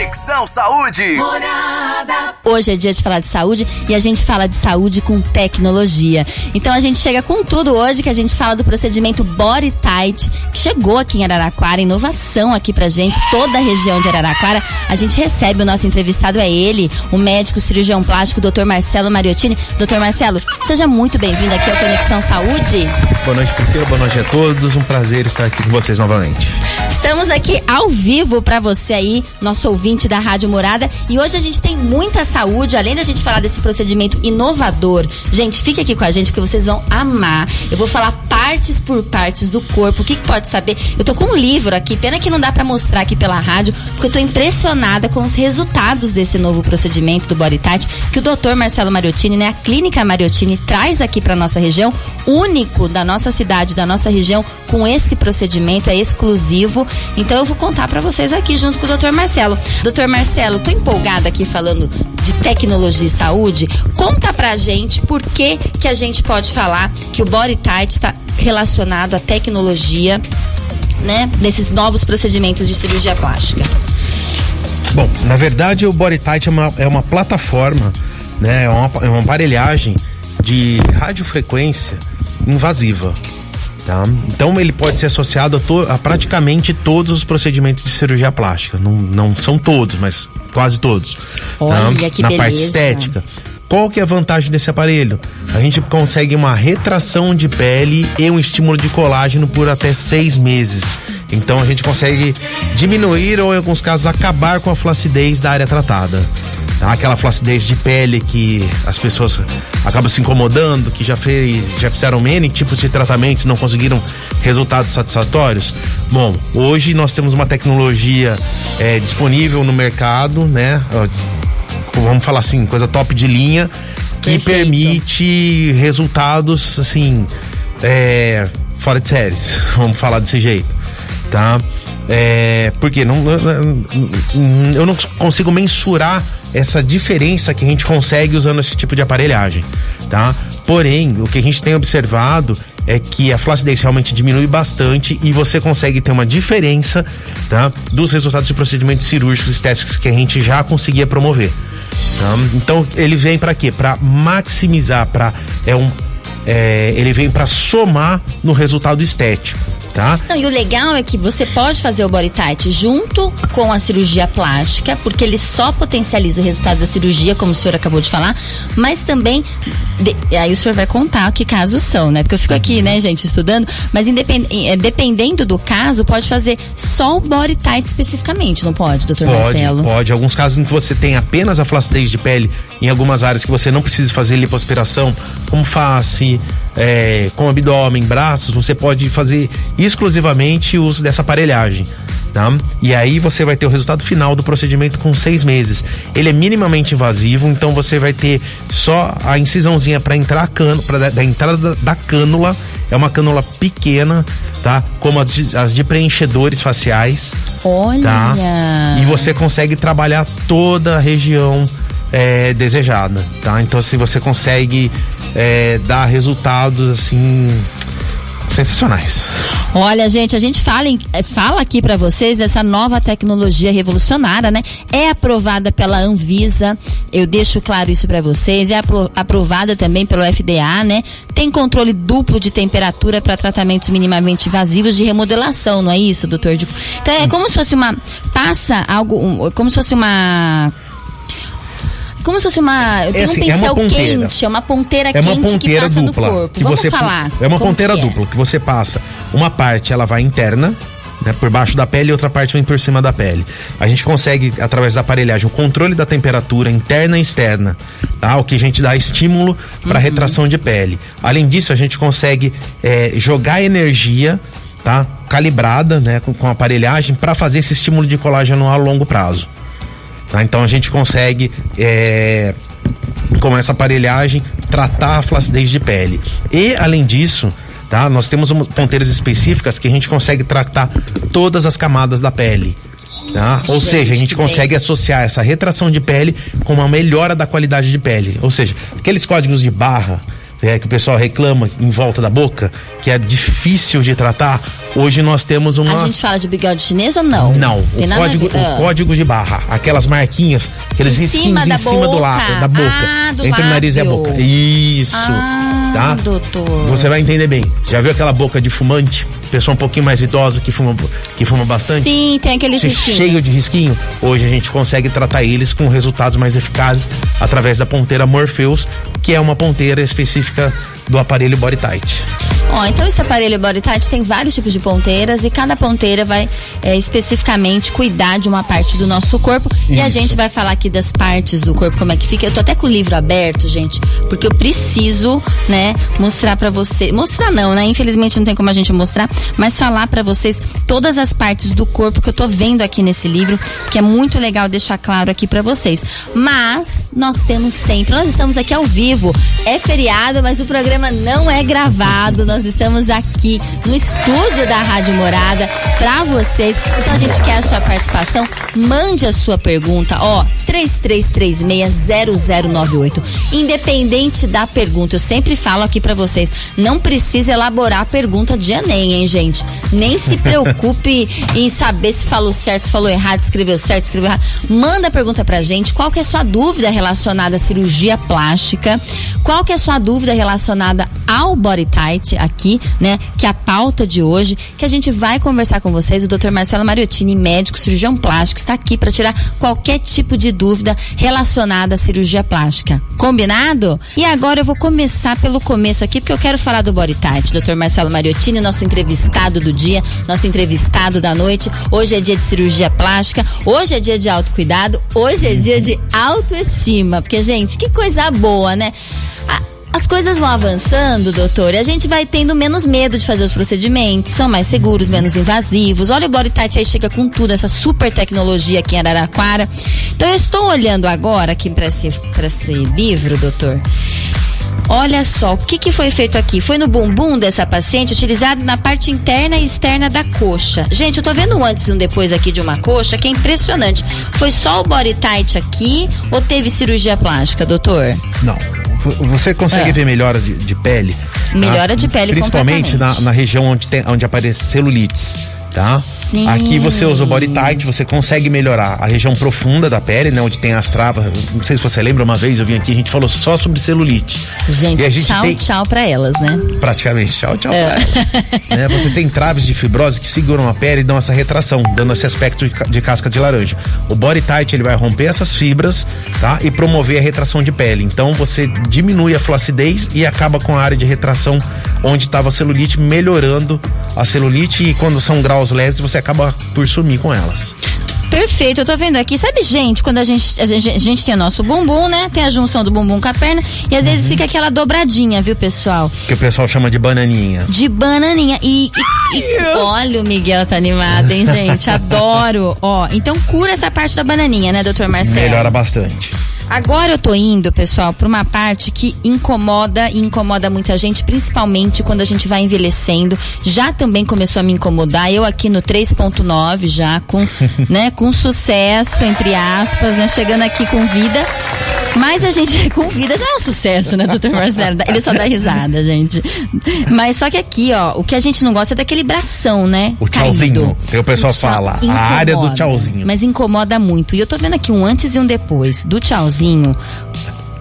Conexão Saúde. Morada. Hoje é dia de falar de saúde e a gente fala de saúde com tecnologia. Então a gente chega com tudo hoje que a gente fala do procedimento Body Tight, que chegou aqui em Araraquara, inovação aqui pra gente, toda a região de Araraquara. A gente recebe o nosso entrevistado é ele, o médico cirurgião plástico, Dr. Marcelo Mariottini. Dr. Marcelo, seja muito bem-vindo aqui ao Conexão Saúde. Boa noite, Priscila. Boa noite a todos. Um prazer estar aqui com vocês novamente. Estamos aqui ao vivo para você aí, nosso ouvinte da Rádio Morada. E hoje a gente tem muita saúde, além da gente falar desse procedimento inovador. Gente, fique aqui com a gente porque vocês vão amar. Eu vou falar partes por partes do corpo. O que, que pode saber? Eu tô com um livro aqui, pena que não dá para mostrar aqui pela rádio, porque eu tô impressionada com os resultados desse novo procedimento do Body Tight que o Dr. Marcelo Mariottini, né, a Clínica Mariottini traz aqui para nossa região, único da nossa cidade, da nossa região com esse procedimento, é exclusivo. Então eu vou contar para vocês aqui junto com o Dr. Marcelo. Dr. Marcelo, tô empolgada aqui falando de tecnologia e saúde. Conta pra gente por que que a gente pode falar que o Body Tight está relacionado à tecnologia, né, nesses novos procedimentos de cirurgia plástica. Bom, na verdade o Body Tight é uma, é uma plataforma, né, é uma, é uma aparelhagem de radiofrequência invasiva. Tá? Então ele pode ser associado a, to, a, praticamente todos os procedimentos de cirurgia plástica. Não, não são todos, mas quase todos. Olha tá? que Na beleza. parte estética. Qual que é a vantagem desse aparelho? A gente consegue uma retração de pele e um estímulo de colágeno por até seis meses. Então a gente consegue diminuir ou em alguns casos acabar com a flacidez da área tratada. Aquela flacidez de pele que as pessoas acabam se incomodando, que já fez, já fizeram N tipos de tratamentos, não conseguiram resultados satisfatórios. Bom, hoje nós temos uma tecnologia é, disponível no mercado, né? Vamos falar assim, coisa top de linha, que Perfeito. permite resultados assim é, fora de séries. Vamos falar desse jeito, tá? É, porque não, eu não consigo mensurar essa diferença que a gente consegue usando esse tipo de aparelhagem, tá? Porém, o que a gente tem observado é que a flacidez realmente diminui bastante e você consegue ter uma diferença, tá? Dos resultados de procedimentos cirúrgicos estéticos que a gente já conseguia promover. Tá? Então, ele vem para quê? Para maximizar, para é um é, ele vem para somar no resultado estético, tá? Não, e o legal é que você pode fazer o body tight junto com a cirurgia plástica, porque ele só potencializa o resultado da cirurgia, como o senhor acabou de falar, mas também de, aí o senhor vai contar que casos são, né? Porque eu fico aqui, né, gente, estudando, mas independ, eh, dependendo do caso, pode fazer só o body tight especificamente, não pode, doutor Pode, Marcelo? pode. Alguns casos em que você tem apenas a flacidez de pele, em algumas áreas que você não precisa fazer lipoaspiração, como face, é, com abdômen, braços, você pode fazer exclusivamente o uso dessa aparelhagem. Tá? E aí você vai ter o resultado final do procedimento com seis meses. Ele é minimamente invasivo, então você vai ter só a incisãozinha para entrar a cano, para da entrada da, da cânula. É uma cânula pequena, tá? Como as de, as de preenchedores faciais. Olha! Tá? E você consegue trabalhar toda a região é, desejada, tá? Então assim você consegue é, dar resultados assim sensacionais. Olha, gente, a gente fala, em, eh, fala aqui para vocês dessa nova tecnologia revolucionária, né? É aprovada pela Anvisa, eu deixo claro isso para vocês. É apro aprovada também pelo FDA, né? Tem controle duplo de temperatura para tratamentos minimamente invasivos de remodelação, não é isso, doutor? Então é como se fosse uma passa algo, como se fosse uma como se fosse uma. Eu tenho assim, um é uma pincel ponteira. quente, é uma ponteira É uma quente que ponteira passa dupla. no corpo. que Vamos você, falar. É uma ponteira que é. dupla que você passa. Uma parte ela vai interna, né, por baixo da pele e outra parte vem por cima da pele. A gente consegue, através da aparelhagem, o controle da temperatura interna e externa, tá? O que a gente dá estímulo para Uhum. retração de pele. Além disso, a gente consegue é, jogar energia, tá? Calibrada, né, com, com a aparelhagem para fazer esse estímulo de colágeno a longo prazo. Tá? Então a gente consegue é, com essa aparelhagem tratar a flacidez de pele. E além disso, tá? Nós temos um- ponteiras específicas que a gente consegue tratar todas as camadas da pele. Tá? Ou Gente, seja, a gente consegue associar essa retração de pele com uma melhora da qualidade de pele. Ou seja, aqueles códigos de barra é, que o pessoal reclama em volta da boca, que é difícil de tratar, Hoje nós temos uma. A gente fala de bigode chinês ou não? Não, Tem o, código, o ah. código de barra, aquelas marquinhas, aqueles em risquinhos em cima do lado, da boca. Ah, do entre lábio. o nariz e a boca. Isso. Ah, tá? doutor. Você vai entender bem. Já viu aquela boca de fumante? Pessoa um pouquinho mais idosa que fuma, que fuma bastante? Sim, tem aqueles risquinhos. Cheio de risquinho. Hoje a gente consegue tratar eles com resultados mais eficazes através da ponteira Morpheus, que é uma ponteira específica do aparelho Body Tight. Ó, então esse aparelho Body Tight tem vários tipos de ponteiras e cada ponteira vai é, especificamente cuidar de uma parte do nosso corpo. Isso. E a gente vai falar aqui das partes do corpo, como é que fica. Eu tô até com o livro aberto, gente, porque eu preciso, né, mostrar para você. Mostrar não, né? Infelizmente não tem como a gente mostrar, mas falar para vocês todas as partes do corpo que eu tô vendo aqui nesse livro, que é muito legal deixar claro aqui para vocês. Mas nós temos sempre, nós estamos aqui ao vivo. É feriado, mas o programa não é gravado. Nós estamos aqui no estúdio da Rádio Morada para vocês. Então a gente quer a sua participação. Mande a sua pergunta, ó, 33360098. Independente da pergunta, eu sempre falo aqui para vocês, não precisa elaborar a pergunta de ENEM, hein, gente? Nem se preocupe em saber se falou certo, se falou errado, escreveu certo, escreveu errado. Manda a pergunta pra gente. Qual que é a sua dúvida relacionada à cirurgia plástica? Qual que é a sua dúvida relacionada ao body tight aqui, né? Que é a pauta de hoje, que a gente vai conversar com vocês. O Dr. Marcelo Mariottini, médico cirurgião plástico, está aqui para tirar qualquer tipo de dúvida relacionada à cirurgia plástica. Combinado? E agora eu vou começar pelo começo aqui, porque eu quero falar do body tight. Dr. Marcelo Mariottini, nosso entrevistado do dia, nosso entrevistado da noite. Hoje é dia de cirurgia plástica, hoje é dia de autocuidado, hoje é dia de autoestima. Porque, gente, que coisa boa, né? As coisas vão avançando, doutor, e a gente vai tendo menos medo de fazer os procedimentos, são mais seguros, menos invasivos. Olha o Body Tight aí chega com tudo, essa super tecnologia aqui em Araraquara. Então eu estou olhando agora aqui para esse, esse livro, doutor. Olha só, o que, que foi feito aqui? Foi no bumbum dessa paciente, utilizado na parte interna e externa da coxa. Gente, eu tô vendo um antes e um depois aqui de uma coxa, que é impressionante. Foi só o body tight aqui ou teve cirurgia plástica, doutor? Não. Você consegue é. ver melhora de, de pele? Melhora de pele Principalmente na, na, região onde, tem, onde aparece celulites tá? Sim. Aqui você usa o body tight, você consegue melhorar a região profunda da pele, né? Onde tem as travas. Não sei se você lembra, uma vez eu vim aqui, a gente falou só sobre celulite. Gente, gente tchau, tem... tchau pra elas, né? Praticamente, tchau, tchau é. pra elas. né? Você tem traves de fibrose que seguram a pele e dão essa retração, dando esse aspecto de, casca de laranja. O body tight, ele vai romper essas fibras, tá? E promover a retração de pele. Então você diminui a flacidez e acaba com a área de retração onde estava a celulite, melhorando a celulite e quando são graus graus leves, você acaba por sumir com elas. Perfeito, eu tô vendo aqui. Sabe, gente, quando a gente, a gente, a gente tem o nosso bumbum, né? Tem a junção do bumbum com a perna e às uhum. vezes fica aquela dobradinha, viu, pessoal? Que o pessoal chama de bananinha. De bananinha. E, e, e olha, o Miguel tá animado, hein, gente? Adoro. Ó, então cura essa parte da bananinha, né, doutor Marcelo? Melhora bastante. Agora eu tô indo, pessoal, para uma parte que incomoda e incomoda muita gente, principalmente quando a gente vai envelhecendo. Já também começou a me incomodar. Eu aqui no 3.9 já com, né, com sucesso entre aspas, né, chegando aqui com vida. Mas a gente com vida já é um sucesso, né, doutor Marcelo? Ele só dá risada, gente. Mas só que aqui, ó, o que a gente não gosta é daquele bração, né? O tchauzinho. Tem o pessoal o fala, incomoda, a área do tchauzinho. Mas incomoda muito. E eu tô vendo aqui um antes e um depois do tchauzinho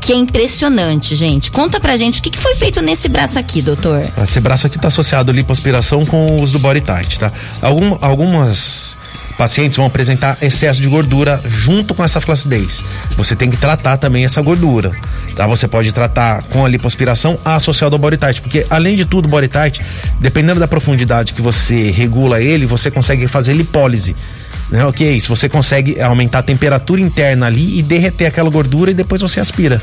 que é impressionante, gente. Conta pra gente o que, que foi feito nesse braço aqui, doutor. Esse braço aqui tá associado à lipoaspiração com o uso do body tight, tá? Algum, algumas pacientes vão apresentar excesso de gordura junto com essa flacidez. Você tem que tratar também essa gordura, tá? Você pode tratar com a lipoaspiração associada ao body tight, porque além de tudo, o body tight, dependendo da profundidade que você regula ele, você consegue fazer lipólise. Né? O que é isso? Você consegue aumentar a temperatura interna ali e derreter aquela gordura e depois você aspira.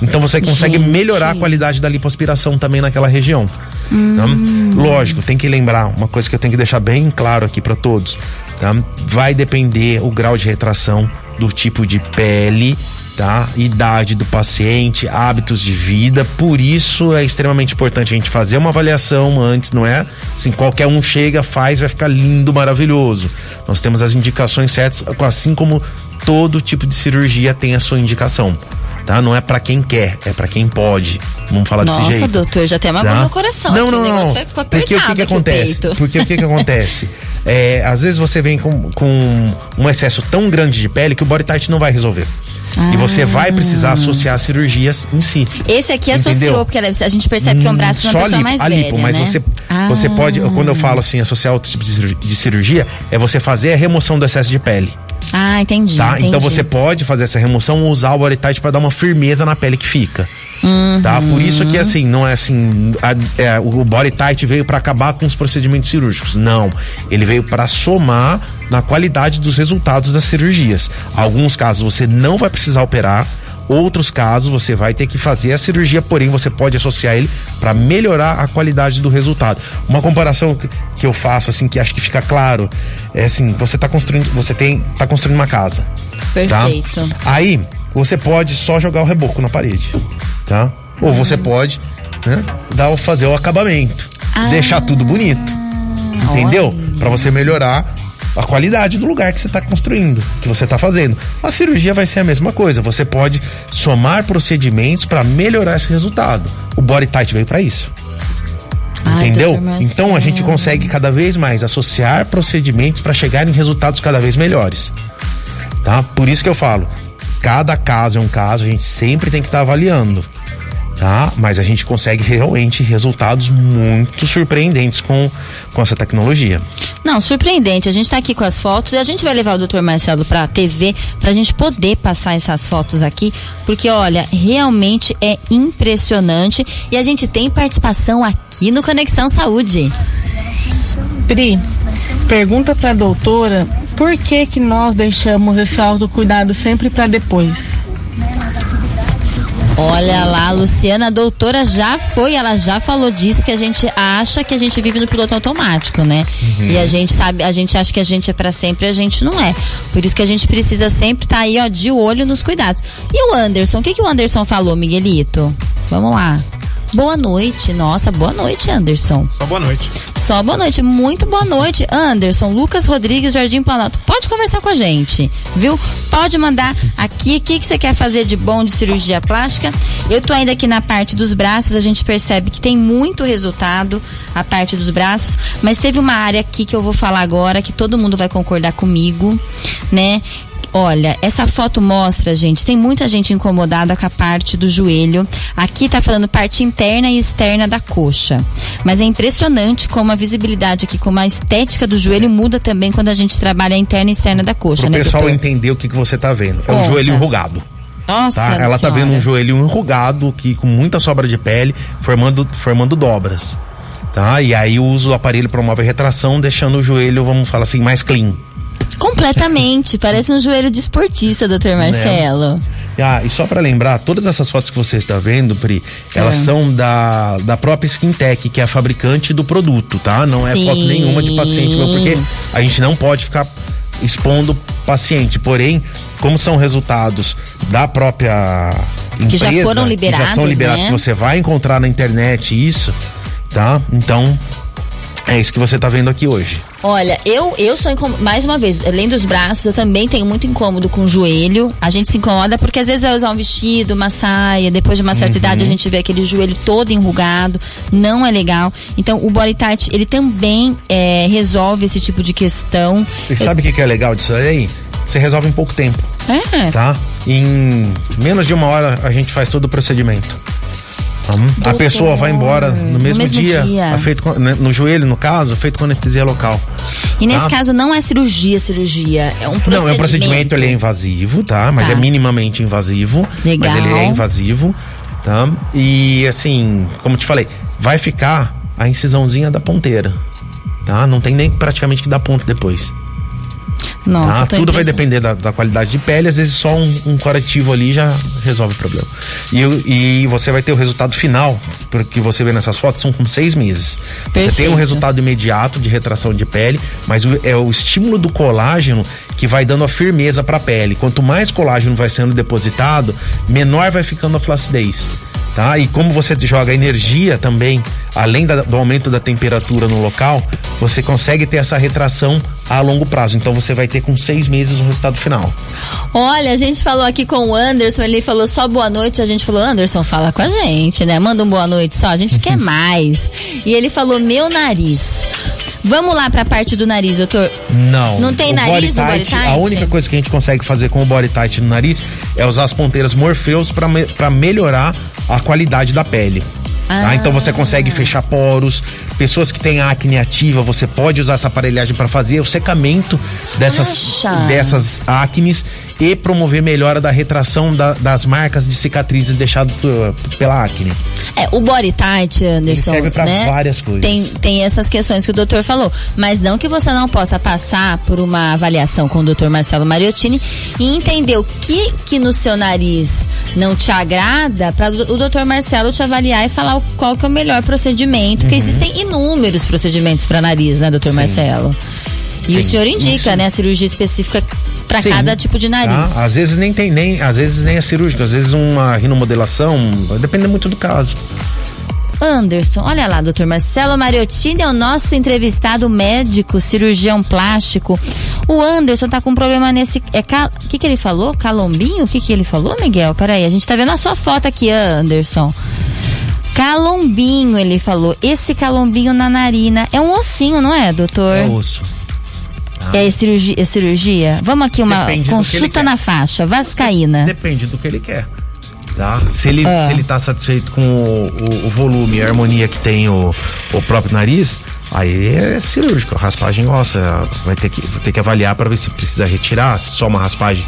Então você consegue Gente. melhorar a qualidade da lipoaspiração também naquela região. Hum. Tá? Lógico, tem que lembrar uma coisa que eu tenho que deixar bem claro aqui para todos. Tá? Vai depender o grau de retração do tipo de pele, tá? Idade do paciente, hábitos de vida. Por isso é extremamente importante a gente fazer uma avaliação antes, não é? Assim, qualquer um chega, faz, vai ficar lindo, maravilhoso. Nós temos as indicações certas, assim como todo tipo de cirurgia tem a sua indicação. tá? Não é para quem quer, é para quem pode. Vamos falar Nossa, desse jeito. Nossa, doutor, já tem uma tá? no coração. Não, não, o não. Ficou Porque o que, que acontece? Porque o que, que acontece? É, às vezes você vem com, com um excesso tão grande de pele que o body tight não vai resolver. Ah. E você vai precisar associar as cirurgias em si. Esse aqui associou, Entendeu? porque a gente percebe que é um braço de uma Só pessoa lipo, mais a lipo, velha, mas né? você, ah. você pode, quando eu falo assim, associar outro tipo de cirurgia, é você fazer a remoção do excesso de pele. Ah, entendi. Tá? entendi. Então você pode fazer essa remoção ou usar o tight para dar uma firmeza na pele que fica. Uhum. Tá? Por isso que assim, não é assim, a, é, o body tight veio para acabar com os procedimentos cirúrgicos. Não, ele veio para somar na qualidade dos resultados das cirurgias. Alguns casos você não vai precisar operar, Outros casos você vai ter que fazer a cirurgia, porém você pode associar ele para melhorar a qualidade do resultado. Uma comparação que eu faço assim que acho que fica claro é assim, você está construindo, você tem tá construindo uma casa. Tá? Perfeito. Tá? Aí você pode só jogar o reboco na parede, tá? Ou você uhum. pode né, dar, fazer o acabamento, ah, deixar tudo bonito, entendeu? Para você melhorar a qualidade do lugar que você está construindo, que você está fazendo. A cirurgia vai ser a mesma coisa. Você pode somar procedimentos para melhorar esse resultado. O body tight veio para isso. Ai, Entendeu? Então a gente consegue cada vez mais associar procedimentos para chegar em resultados cada vez melhores. Tá? Por isso que eu falo, cada caso é um caso, a gente sempre tem que estar tá avaliando tá? Mas a gente consegue realmente resultados muito surpreendentes com, com essa tecnologia. Não, surpreendente. A gente está aqui com as fotos e a gente vai levar o Dr. Marcelo para a TV para a gente poder passar essas fotos aqui, porque olha, realmente é impressionante e a gente tem participação aqui no Conexão Saúde. Pri, pergunta para a doutora por que que nós deixamos esse autocuidado sempre para depois? Olha lá, a Luciana, a doutora já foi, ela já falou disso, que a gente acha que a gente vive no piloto automático, né? Uhum. E a gente sabe, a gente acha que a gente é para sempre, a gente não é. Por isso que a gente precisa sempre estar tá aí, ó, de olho nos cuidados. E o Anderson, o que, que o Anderson falou, Miguelito? Vamos lá. Boa noite. Nossa, boa noite, Anderson. Só boa noite. Só boa noite. Muito boa noite, Anderson. Lucas Rodrigues, Jardim Planalto. Pode conversar com a gente, viu? Pode mandar aqui o que, que você quer fazer de bom de cirurgia plástica. Eu tô ainda aqui na parte dos braços, a gente percebe que tem muito resultado a parte dos braços, mas teve uma área aqui que eu vou falar agora que todo mundo vai concordar comigo, né? Olha, essa foto mostra, gente, tem muita gente incomodada com a parte do joelho. Aqui tá falando parte interna e externa da coxa. Mas é impressionante como a visibilidade aqui, como a estética do joelho muda também quando a gente trabalha a interna e externa da coxa, Pro né, pessoal doutor? entender o que, que você tá vendo. É um joelho enrugado. Nossa, tá? Ela tá vendo um joelho enrugado, que com muita sobra de pele, formando, formando dobras. Tá? E aí o aparelho promove a retração, deixando o joelho, vamos falar assim, mais clean. Completamente. Parece um joelho de esportista, doutor né? Marcelo. É. Ah, e só para lembrar, todas essas fotos que você está vendo, Pri, elas é. são da, da própria Skintech, que é a fabricante do produto, tá? Não Sim. é foto nenhuma de paciente meu, porque a gente não pode ficar expondo paciente. Porém, como são resultados da própria empresa, que já foram liberados, que já são liberados, né? que você vai encontrar na internet isso, tá? Então, é isso que você está vendo aqui hoje. Olha, eu eu sou incômodo, mais uma vez, além dos braços, eu também tenho muito incômodo com o joelho. A gente se incomoda porque às vezes vai usar um vestido, uma saia, depois de uma certa uhum. idade a gente vê aquele joelho todo enrugado, não é legal. Então o body tight, ele também é, resolve esse tipo de questão. E sabe o eu... que, que é legal disso aí? Você resolve em pouco tempo. É. Tá? Em menos de uma hora a gente faz todo o procedimento. A pessoa vai embora no mesmo, no mesmo dia, dia. Feito né, no joelho, no caso, feito com anestesia local. E nesse tá? caso não é cirurgia, cirurgia, é um procedimento. Não, é um procedimento, ele é invasivo, tá? Mas tá. é minimamente invasivo. Legal. Mas ele é invasivo, tá? E assim, como te falei, vai ficar a incisãozinha da ponteira, tá? Não tem nem praticamente que dar ponto depois. Nossa, tá? Tudo vai depender da, da, qualidade de pele, às vezes só um, um corretivo ali já resolve o problema. E, e você vai ter o resultado final, porque você vê nessas fotos, são com seis meses. Perfeito. Você tem um resultado imediato de retração de pele, mas o, é o estímulo do colágeno que vai dando a firmeza para a pele. Quanto mais colágeno vai sendo depositado, menor vai ficando a flacidez. Tá? E como você joga energia também, além da, do aumento da temperatura no local, você consegue ter essa retração a longo prazo. Então você vai ter com seis meses o resultado final. Olha, a gente falou aqui com o Anderson, ele falou só boa noite, a gente falou, Anderson, fala com a gente, né? Manda um boa noite só, a gente quer mais. E ele falou, meu nariz. Vamos lá para a parte do nariz, doutor. Não. Não tem o nariz body no tight, body tight? A única coisa que a gente consegue fazer com o body tight no nariz é usar as ponteiras Morpheus para me, pra melhorar a qualidade da pele. Tá? Ah. Então você consegue fechar poros. Pessoas que têm acne ativa, você pode usar essa aparelhagem para fazer o secamento dessas, Acha? dessas acnes e promover melhora da retração da- das marcas de cicatrizes deixadas por- pela acne. É, o body tight, Anderson, serve pra né? várias coisas. Tem, tem essas questões que o doutor falou, mas não que você não possa passar por uma avaliação com o doutor Marcelo Mariottini e entender o que que no seu nariz não te agrada para o doutor Marcelo te avaliar e falar o- qual que é o melhor procedimento, porque existem inúmeros procedimentos para nariz, né, doutor Uhum. Sim. Marcelo? E o Sim. senhor indica, né, a cirurgia específica para Sim. cada tipo de nariz. Tá? Às vezes nem tem, nem, às vezes nem é cirúrgico, às vezes uma rinomodelação, depende muito do caso. Anderson, olha lá, doutor Marcelo Mariottini é o nosso entrevistado médico, cirurgião plástico. O Anderson tá com um problema nesse. É cal... O que, que ele falou? Calombinho? O que, que ele falou, Miguel? Peraí, a gente tá vendo a sua foto aqui, Anderson. Calombinho, ele falou. Esse calombinho na narina. É um ossinho, não é, doutor? É osso. É cirurgia, é cirurgia? Vamos aqui, uma Depende consulta na faixa, vascaína. Depende do que ele quer. Tá? Se, ele, É. se ele tá satisfeito com o, o- o volume e a harmonia que tem o, o próprio nariz, aí é cirúrgico, raspagem óssea. Vai ter que, vai ter que avaliar para ver se precisa retirar, se só uma raspagem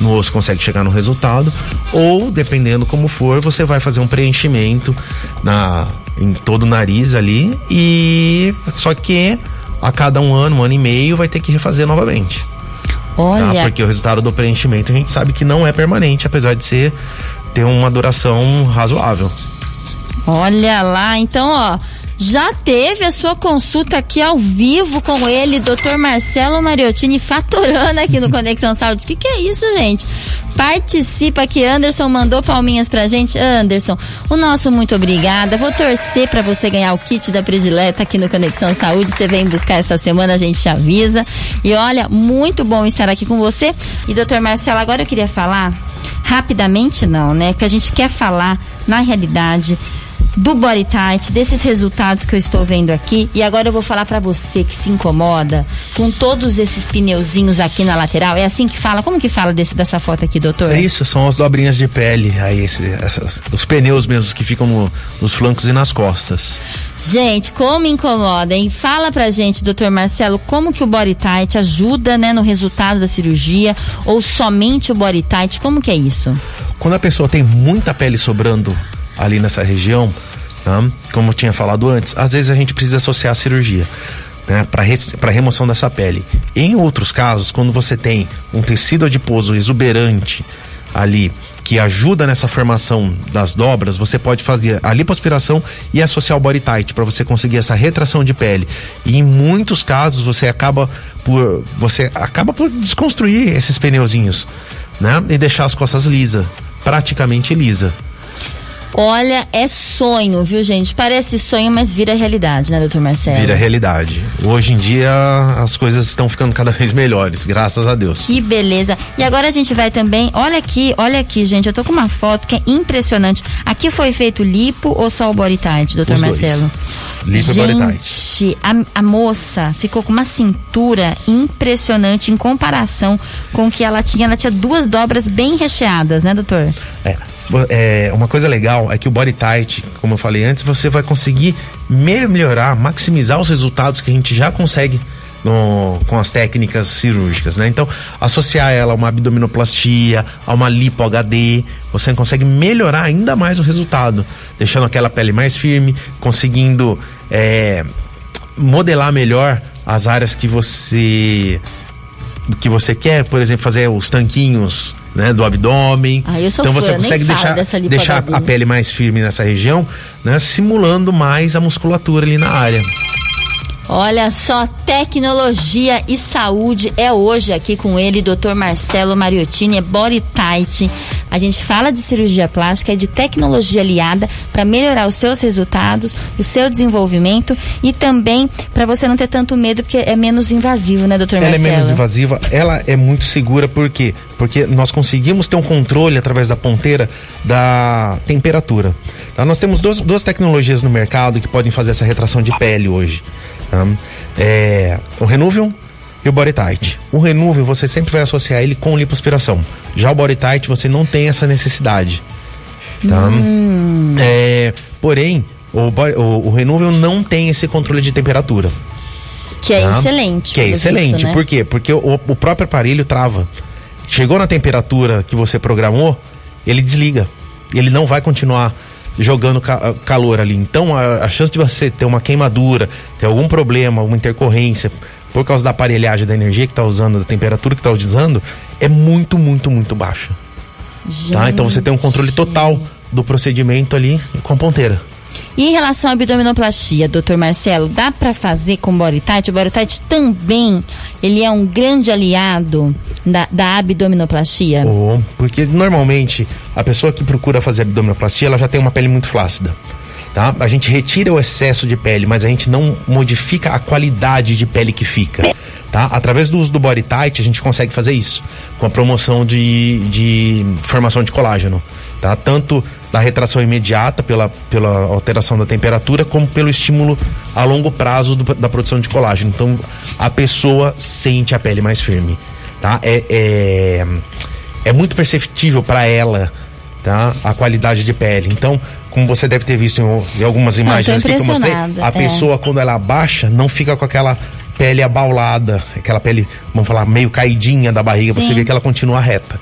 no osso consegue chegar no resultado. Ou, dependendo como for, você vai fazer um preenchimento na, em todo o nariz ali. E só que a cada um ano, um ano e meio, vai ter que refazer novamente. tá? Olha, Porque o resultado do preenchimento a gente sabe que não é permanente, apesar de ser ter uma duração razoável. Olha lá, então, ó, já teve a sua consulta aqui ao vivo com ele, Dr. Marcelo Mariottini, faturando aqui no Conexão Saúde. O que, que é isso, gente? Participa aqui, Anderson mandou palminhas pra gente. Anderson, o nosso muito obrigada. Vou torcer pra você ganhar o kit da predileta aqui no Conexão Saúde. Você vem buscar essa semana, a gente te avisa. E olha, muito bom estar aqui com você. E doutor Marcelo, agora eu queria falar rapidamente não, né? Que a gente quer falar na realidade do body tight, desses resultados que eu estou vendo aqui. E agora eu vou falar pra você que se incomoda com todos esses pneuzinhos aqui na lateral. É assim que fala? Como que fala desse, dessa foto aqui, doutor? É isso, são as dobrinhas de pele, aí esse, essas, os pneus mesmos que ficam no- nos flancos e nas costas. Gente, como incomoda, hein? Fala pra gente, doutor Marcelo, como que o body tight ajuda, né, no resultado da cirurgia ou somente o body tight? Como que é isso? Quando a pessoa tem muita pele sobrando ali nessa região, tá? como eu tinha falado antes, às vezes a gente precisa associar a cirurgia. Né, para remoção dessa pele. Em outros casos, quando você tem um tecido adiposo exuberante ali que ajuda nessa formação das dobras, você pode fazer a lipoaspiração e associar o body tight para você conseguir essa retração de pele. E em muitos casos você acaba por você acaba por desconstruir esses pneuzinhos, né? E deixar as costas lisas, praticamente lisa. Olha, é sonho, viu, gente? Parece sonho, mas vira realidade, né, doutor Marcelo? Vira realidade. Hoje em dia as coisas estão ficando cada vez melhores, graças a Deus. Que beleza. E agora a gente vai também. Olha aqui, olha aqui, gente. Eu tô com uma foto que é impressionante. Aqui foi feito lipo ou só o tight, doutor Os dois. Marcelo? Lipo e body tight. Gente, a, a moça ficou com uma cintura impressionante em comparação com o que ela tinha. Ela tinha duas dobras bem recheadas, né, doutor? É, é, uma coisa legal é que o body tight, como eu falei antes, você vai conseguir melhorar, maximizar os resultados que a gente já consegue no- com as técnicas cirúrgicas, né? Então, associar ela a uma abdominoplastia, a uma lipo HD, você consegue melhorar ainda mais o resultado, deixando aquela pele mais firme, conseguindo é, modelar melhor as áreas que você que você quer, por exemplo, fazer os tanquinhos né, do abdômen. Ah, eu sou então fã, você consegue deixar, deixar a pele mais firme nessa região, né, simulando mais a musculatura ali na área. Olha só, tecnologia e saúde é hoje aqui com ele, Dr. Marcelo Mariottini, é body tight A gente fala de cirurgia plástica e de tecnologia aliada para melhorar os seus resultados, o seu desenvolvimento e também para você não ter tanto medo porque é menos invasivo, né, doutor Ela Marcelo? é menos invasiva, ela é muito segura porque porque nós conseguimos ter um controle através da ponteira da temperatura. Tá? Nós temos duas, duas tecnologias no mercado que podem fazer essa retração de pele hoje. Tá? É, o Renuvium e o Body Tight. O Renuvium você sempre vai associar ele com lipoaspiração. Já o Body Tight você não tem essa necessidade. Tá? Hum. É, porém, o, o, o não tem esse controle de temperatura. Que é tá? excelente. Que é excelente. visto, né? Por quê? Porque o, o próprio aparelho trava. Chegou na temperatura que você programou, ele desliga. Ele não vai continuar jogando ca- calor ali. Então, a, a chance de você ter uma queimadura, ter algum problema, uma intercorrência, por causa da aparelhagem da energia que está usando, da temperatura que está usando, é muito, muito, muito baixa. Tá? Então você tem um controle total do procedimento ali com a ponteira. E em relação à abdominoplastia, doutor Marcelo, dá para fazer com body tight? O body tight também, ele é um grande aliado da, da abdominoplastia? Ou, porque normalmente a pessoa que procura fazer abdominoplastia, ela já tem uma pele muito flácida. Tá? A gente retira o excesso de pele, mas a gente não modifica a qualidade de pele que fica. Tá? Através do uso do body tight, a gente consegue fazer isso, com a promoção de, de formação de colágeno. Tá? Tanto da retração imediata pela, pela alteração da temperatura, como pelo estímulo a longo prazo do- da produção de colágeno. Então a pessoa sente a pele mais firme. Tá? É, é, é muito perceptível para ela tá? a qualidade de pele. Então, como você deve ter visto em, em algumas imagens que eu mostrei, a é. pessoa quando ela abaixa não fica com aquela pele abaulada, aquela pele, vamos falar, meio caidinha da barriga, você Sim. vê que ela continua reta.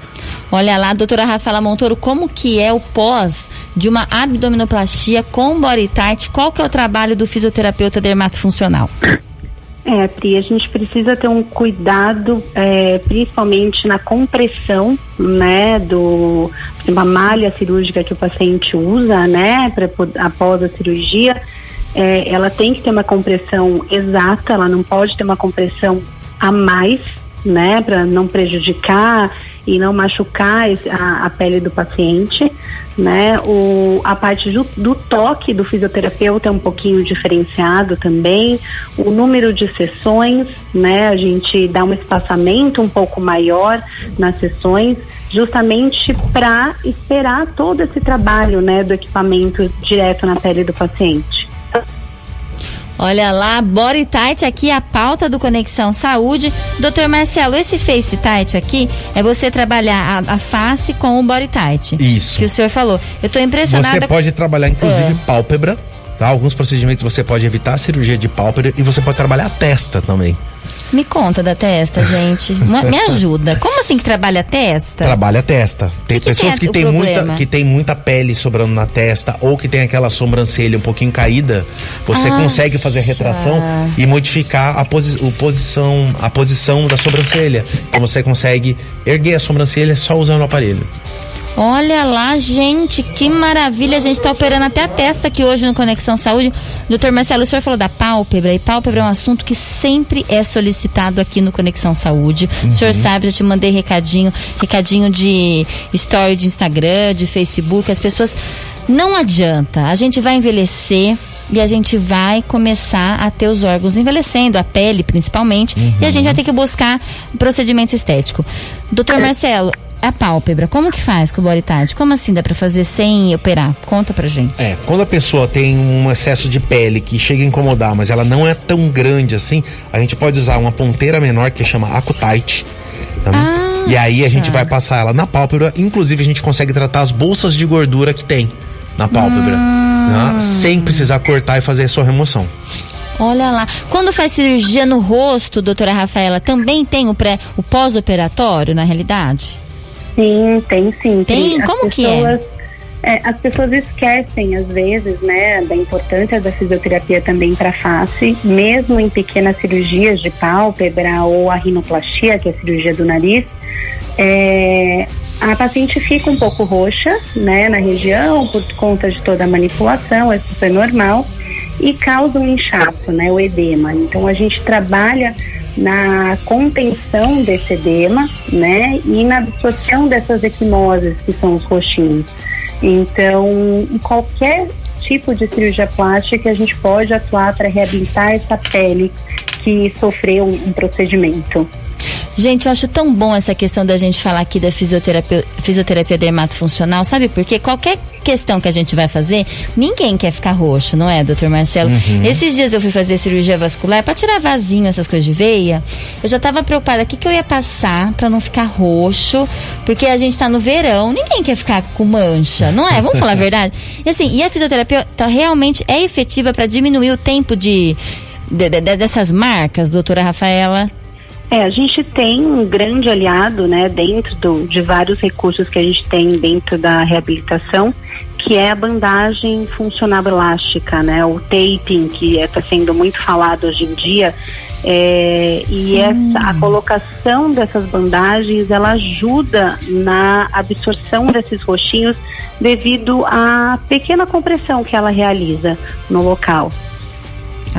Olha lá, doutora Rafaela Montoro, como que é o pós de uma abdominoplastia com body tight? Qual que é o trabalho do fisioterapeuta dermatofuncional? É, Pri, a gente precisa ter um cuidado, é, principalmente na compressão, né, do uma malha cirúrgica que o paciente usa, né, pra, após a cirurgia. É, ela tem que ter uma compressão exata, ela não pode ter uma compressão a mais, né, para não prejudicar e não machucar a, a pele do paciente, né? O, a parte do, do toque do fisioterapeuta é um pouquinho diferenciado também. O número de sessões, né? A gente dá um espaçamento um pouco maior nas sessões, justamente para esperar todo esse trabalho, né? Do equipamento direto na pele do paciente. Olha lá, body tight aqui, a pauta do Conexão Saúde. Doutor Marcelo, esse face tight aqui é você trabalhar a, a face com o body tight. Isso. Que o senhor falou. Eu tô impressionada. Você pode trabalhar, inclusive, É. pálpebra. Tá? Alguns procedimentos você pode evitar a cirurgia de pálpebra e você pode trabalhar a testa também. Me conta da testa, gente. Me ajuda. Como assim que trabalha a testa? Trabalha a testa. Tem que pessoas tem que o têm muita, que tem muita pele sobrando na testa ou que tem aquela sobrancelha um pouquinho caída. Você Ah, consegue fazer a retração e modificar a, posi o posição, a posição da sobrancelha. Então você consegue erguer a sobrancelha só usando o aparelho. Olha lá, gente, que maravilha. A gente tá operando até a testa aqui hoje no Conexão Saúde. Doutor Marcelo, o senhor falou da pálpebra, e pálpebra é um assunto que sempre é solicitado aqui no Conexão Saúde. O senhor sabe, já te mandei recadinho, recadinho de story de Instagram, de Facebook. As pessoas. Não adianta, a gente vai envelhecer. E a gente vai começar a ter os órgãos envelhecendo, a pele principalmente, e a gente vai ter que buscar procedimento estético. Doutor Marcelo, a pálpebra, como que faz com o tight? Como assim dá pra fazer sem operar? Conta pra gente. É, quando a pessoa tem um excesso de pele que chega a incomodar, mas ela não é tão grande assim, a gente pode usar uma ponteira menor que chama Acutite. tá? Ah, e aí a gente tá. vai passar ela na pálpebra, inclusive a gente consegue tratar as bolsas de gordura que tem na pálpebra, Ah. Né? sem precisar cortar e fazer a sua remoção. Olha lá. Quando faz cirurgia no rosto, doutora Rafaela, também tem o pré, o pós-operatório, na realidade? Sim, tem sim. Tem? As Como que é? pessoas, é? As pessoas esquecem, às vezes, né, da importância da fisioterapia também para a face, mesmo em pequenas cirurgias de pálpebra ou a rinoplastia, que é a cirurgia do nariz. é, a paciente fica um pouco roxa, né, na região, por conta de toda a manipulação, é super normal, e causa um inchaço, né, o edema. Então a gente trabalha na contenção desse edema, né, e na absorção dessas equimoses, que são os roxinhos. Então, qualquer tipo de cirurgia plástica, a gente pode atuar para reabilitar essa pele que sofreu um procedimento. Gente, eu acho tão bom essa questão da gente falar aqui da fisioterapia, fisioterapia dermatofuncional, sabe por quê? Qualquer questão que a gente vai fazer, ninguém quer ficar roxo, não é, doutor Marcelo? Uhum. Esses dias eu fui fazer cirurgia vascular para tirar vasinho, essas coisas de veia. Eu já tava preocupada, o que, que eu ia passar para não ficar roxo, porque a gente tá no verão, ninguém quer ficar com mancha, não é? Vamos falar a verdade? E assim, e a fisioterapia tá, realmente é efetiva para diminuir o tempo de, de, de, dessas marcas, doutora Rafaela? É, a gente tem um grande aliado, né, dentro do, de vários recursos que a gente tem dentro da reabilitação, que é a bandagem funcional elástica, né, o taping, que está é, sendo muito falado hoje em dia. É, e essa, a colocação dessas bandagens, ela ajuda na absorção desses roxinhos devido à pequena compressão que ela realiza no local.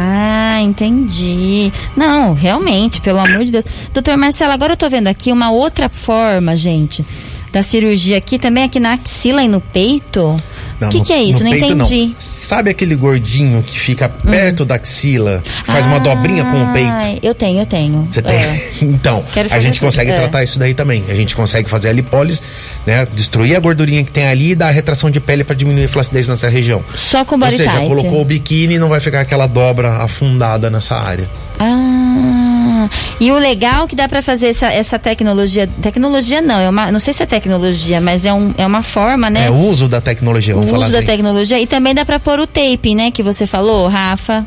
Ah, entendi. Não, realmente, pelo amor de Deus. Doutor Marcelo, agora eu tô vendo aqui uma outra forma, gente, da cirurgia aqui, também aqui na axila e no peito. O que, que, é isso? Não entendi. Não. Sabe aquele gordinho que fica perto hum. da axila, faz ah, uma dobrinha com o peito? Eu tenho, eu tenho. Você tem? É. então, a gente consegue é. tratar isso daí também. A gente consegue fazer a lipólise, né? Destruir a gordurinha que tem ali e dar a retração de pele para diminuir a flacidez nessa região. Só com body Ou seja, tight. colocou o biquíni e não vai ficar aquela dobra afundada nessa área. Ah. E o legal é que dá para fazer essa, essa tecnologia, tecnologia não, é uma, não sei se é tecnologia, mas é, um, é uma forma, né? É o uso da tecnologia, vamos o falar uso assim. da tecnologia e também dá para pôr o tape, né, que você falou, Rafa.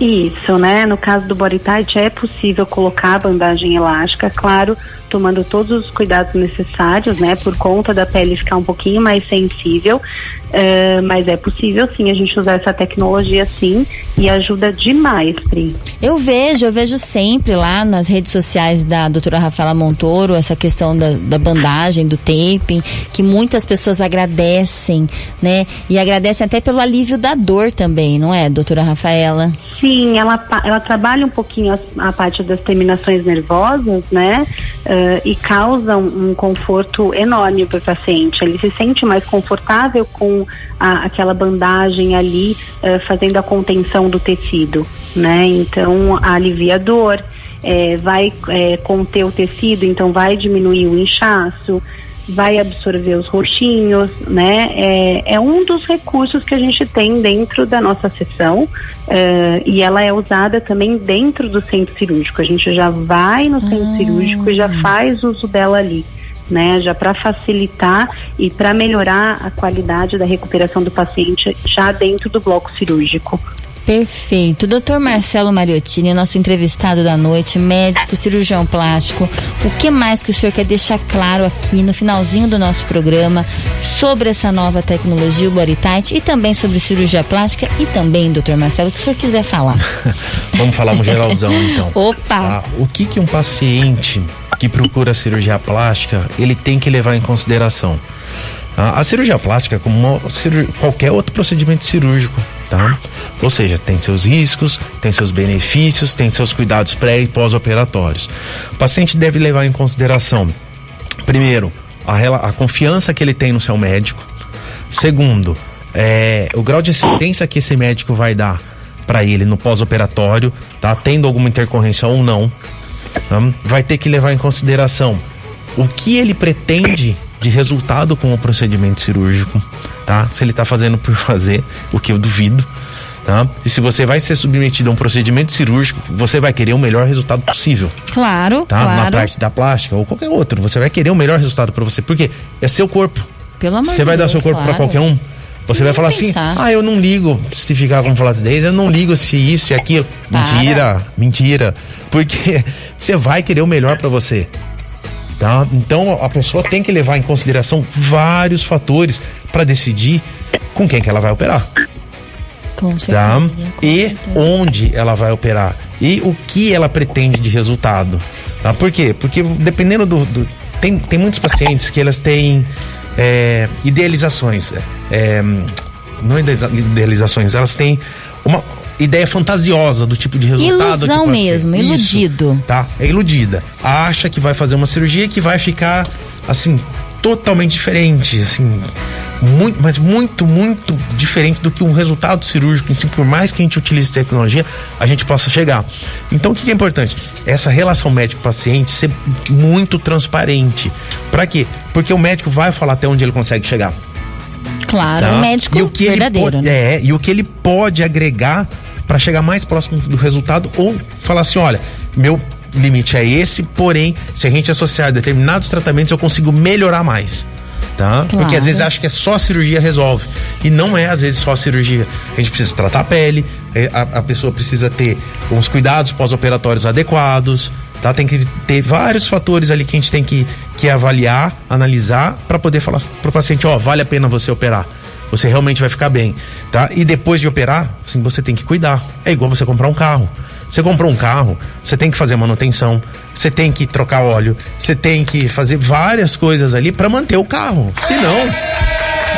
Isso, né? No caso do body tight é possível colocar a bandagem elástica, claro, tomando todos os cuidados necessários, né? Por conta da pele ficar um pouquinho mais sensível, uh, mas é possível sim a gente usar essa tecnologia sim e ajuda demais, Pri. Eu vejo, eu vejo sempre lá nas redes sociais da doutora Rafaela Montoro essa questão da, da bandagem, do taping, que muitas pessoas agradecem, né? E agradecem até pelo alívio da dor também, não é, doutora Rafaela? Sim, ela, ela trabalha um pouquinho a, a parte das terminações nervosas, né? Uh, e causa um, um conforto enorme para o paciente. Ele se sente mais confortável com a, aquela bandagem ali, uh, fazendo a contenção do tecido, né? Então, alivia a dor. É, vai é, conter o tecido, então vai diminuir o inchaço, vai absorver os roxinhos, né? É, é, um dos recursos que a gente tem dentro da nossa sessão é, e ela é usada também dentro do centro cirúrgico. A gente já vai no centro ah. cirúrgico e já faz uso dela ali. Né, já para facilitar e para melhorar a qualidade da recuperação do paciente já dentro do bloco cirúrgico. Perfeito. Doutor Marcelo Mariottini, nosso entrevistado da noite, médico, cirurgião plástico. O que mais que o senhor quer deixar claro aqui no finalzinho do nosso programa sobre essa nova tecnologia, o Bodytight, e também sobre cirurgia plástica e também, doutor Marcelo, o que o senhor quiser falar. Vamos falar um geralzão, então. Opa! Ah, o que que um paciente que procura cirurgia plástica, ele tem que levar em consideração? Ah, a cirurgia plástica, como uma, qualquer outro procedimento cirúrgico, tá? Ou seja, tem seus riscos, tem seus benefícios, tem seus cuidados pré e pós-operatórios. O paciente deve levar em consideração, primeiro, a, a confiança que ele tem no seu médico. Segundo, é, o grau de assistência que esse médico vai dar para ele no pós-operatório, tá? Tendo alguma intercorrência ou não. Tá? Vai ter que levar em consideração o que ele pretende de resultado com o procedimento cirúrgico tá? Se ele está fazendo por fazer, o que eu duvido, tá? E se você vai ser submetido a um procedimento cirúrgico, você vai querer o melhor resultado possível. Claro, tá? claro. Na parte da plástica ou qualquer outro, você vai querer o melhor resultado para você, porque é seu corpo. Pelo amor Você vai Deus, dar seu corpo claro. para qualquer um? Você vai falar assim, pensar. assim: "Ah, eu não ligo se ficar com flacidez, eu não ligo se isso e aquilo". Para. Mentira, mentira. Porque você vai querer o melhor para você. Tá? Então a pessoa tem que levar em consideração vários fatores para decidir com quem que ela vai operar. Com tá? certeza, tá? Com e certeza. onde ela vai operar e o que ela pretende de resultado. Tá? Por quê? Porque dependendo do, do tem, tem muitos pacientes que elas têm é, idealizações, é, não idealizações, elas têm uma, ideia fantasiosa do tipo de resultado. Ilusão mesmo, iludido. Tá? É iludida. Acha que vai fazer uma cirurgia que vai ficar assim totalmente diferente, assim, muito, mas muito, muito diferente do que um resultado cirúrgico em si, por mais que a gente utilize tecnologia, a gente possa chegar. Então, o que é importante? Essa relação médico-paciente ser muito transparente. Para quê? Porque o médico vai falar até onde ele consegue chegar. Claro, tá? o médico e o que verdadeiro. Ele pode, né? É, e o que ele pode agregar para chegar mais próximo do resultado ou falar assim, olha, meu limite é esse, porém, se a gente associar determinados tratamentos, eu consigo melhorar mais. Tá? Claro. Porque às vezes acha que é só a cirurgia resolve. E não é, às vezes, só a cirurgia. A gente precisa tratar a pele, é, a, a pessoa precisa ter uns cuidados pós-operatórios adequados. Tá? Tem que ter vários fatores ali que a gente tem que, que avaliar, analisar, para poder falar pro paciente, ó, vale a pena você operar. Você realmente vai ficar bem, tá? E depois de operar, assim, você tem que cuidar. É igual você comprar um carro. Você comprou um carro, você tem que fazer manutenção, você tem que trocar óleo, você tem que fazer várias coisas ali para manter o carro. Senão,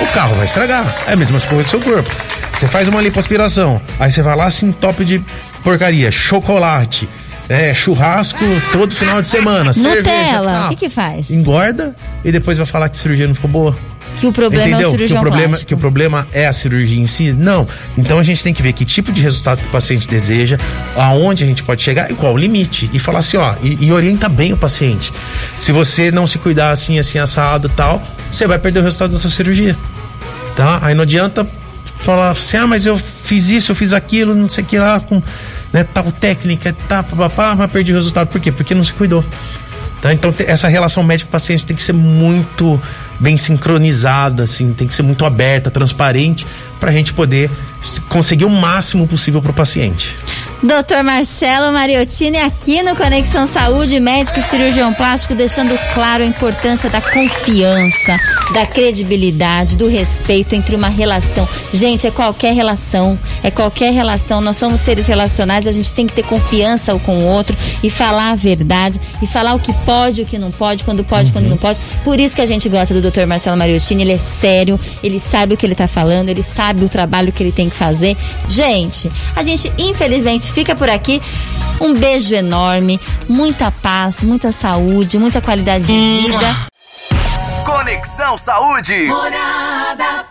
o carro vai estragar. É a mesma coisa do seu corpo. Você faz uma lipoaspiração, aí você vai lá assim, top de porcaria, chocolate, é, churrasco todo final de semana, cerveja. Nutella, ah, o que que faz? Engorda e depois vai falar que a cirurgia não ficou boa. Que o problema Entendeu? é o cirurgião que o problema, plástico. que o problema é a cirurgia em si? Não. Então a gente tem que ver que tipo de resultado que o paciente deseja, aonde a gente pode chegar e qual o limite. E falar assim, ó, e, e orienta bem o paciente. Se você não se cuidar assim, assim, assado tal, você vai perder o resultado da sua cirurgia. Tá? Aí não adianta falar assim, ah, mas eu fiz isso, eu fiz aquilo, não sei o que lá, com né, tal técnica, tá, papapá, mas perdi o resultado. Por quê? Porque não se cuidou. Tá? Então essa relação médico-paciente tem que ser muito bem sincronizada, assim, tem que ser muito aberta, transparente, para a gente poder conseguir o máximo possível para o paciente. Doutor Marcelo Mariottini aqui no Conexão Saúde, médico cirurgião plástico, deixando claro a importância da confiança, da credibilidade, do respeito entre uma relação. Gente, é qualquer relação, é qualquer relação. Nós somos seres relacionais, a gente tem que ter confiança um com o outro e falar a verdade e falar o que pode, o que não pode, quando pode, quando não pode. Por isso que a gente gosta do Dr. Marcelo Mariottini, ele é sério, ele sabe o que ele tá falando, ele sabe o trabalho que ele tem que fazer. Gente, a gente infelizmente fica por aqui. Um beijo enorme, muita paz, muita saúde, muita qualidade de vida. Conexão Saúde. Morada.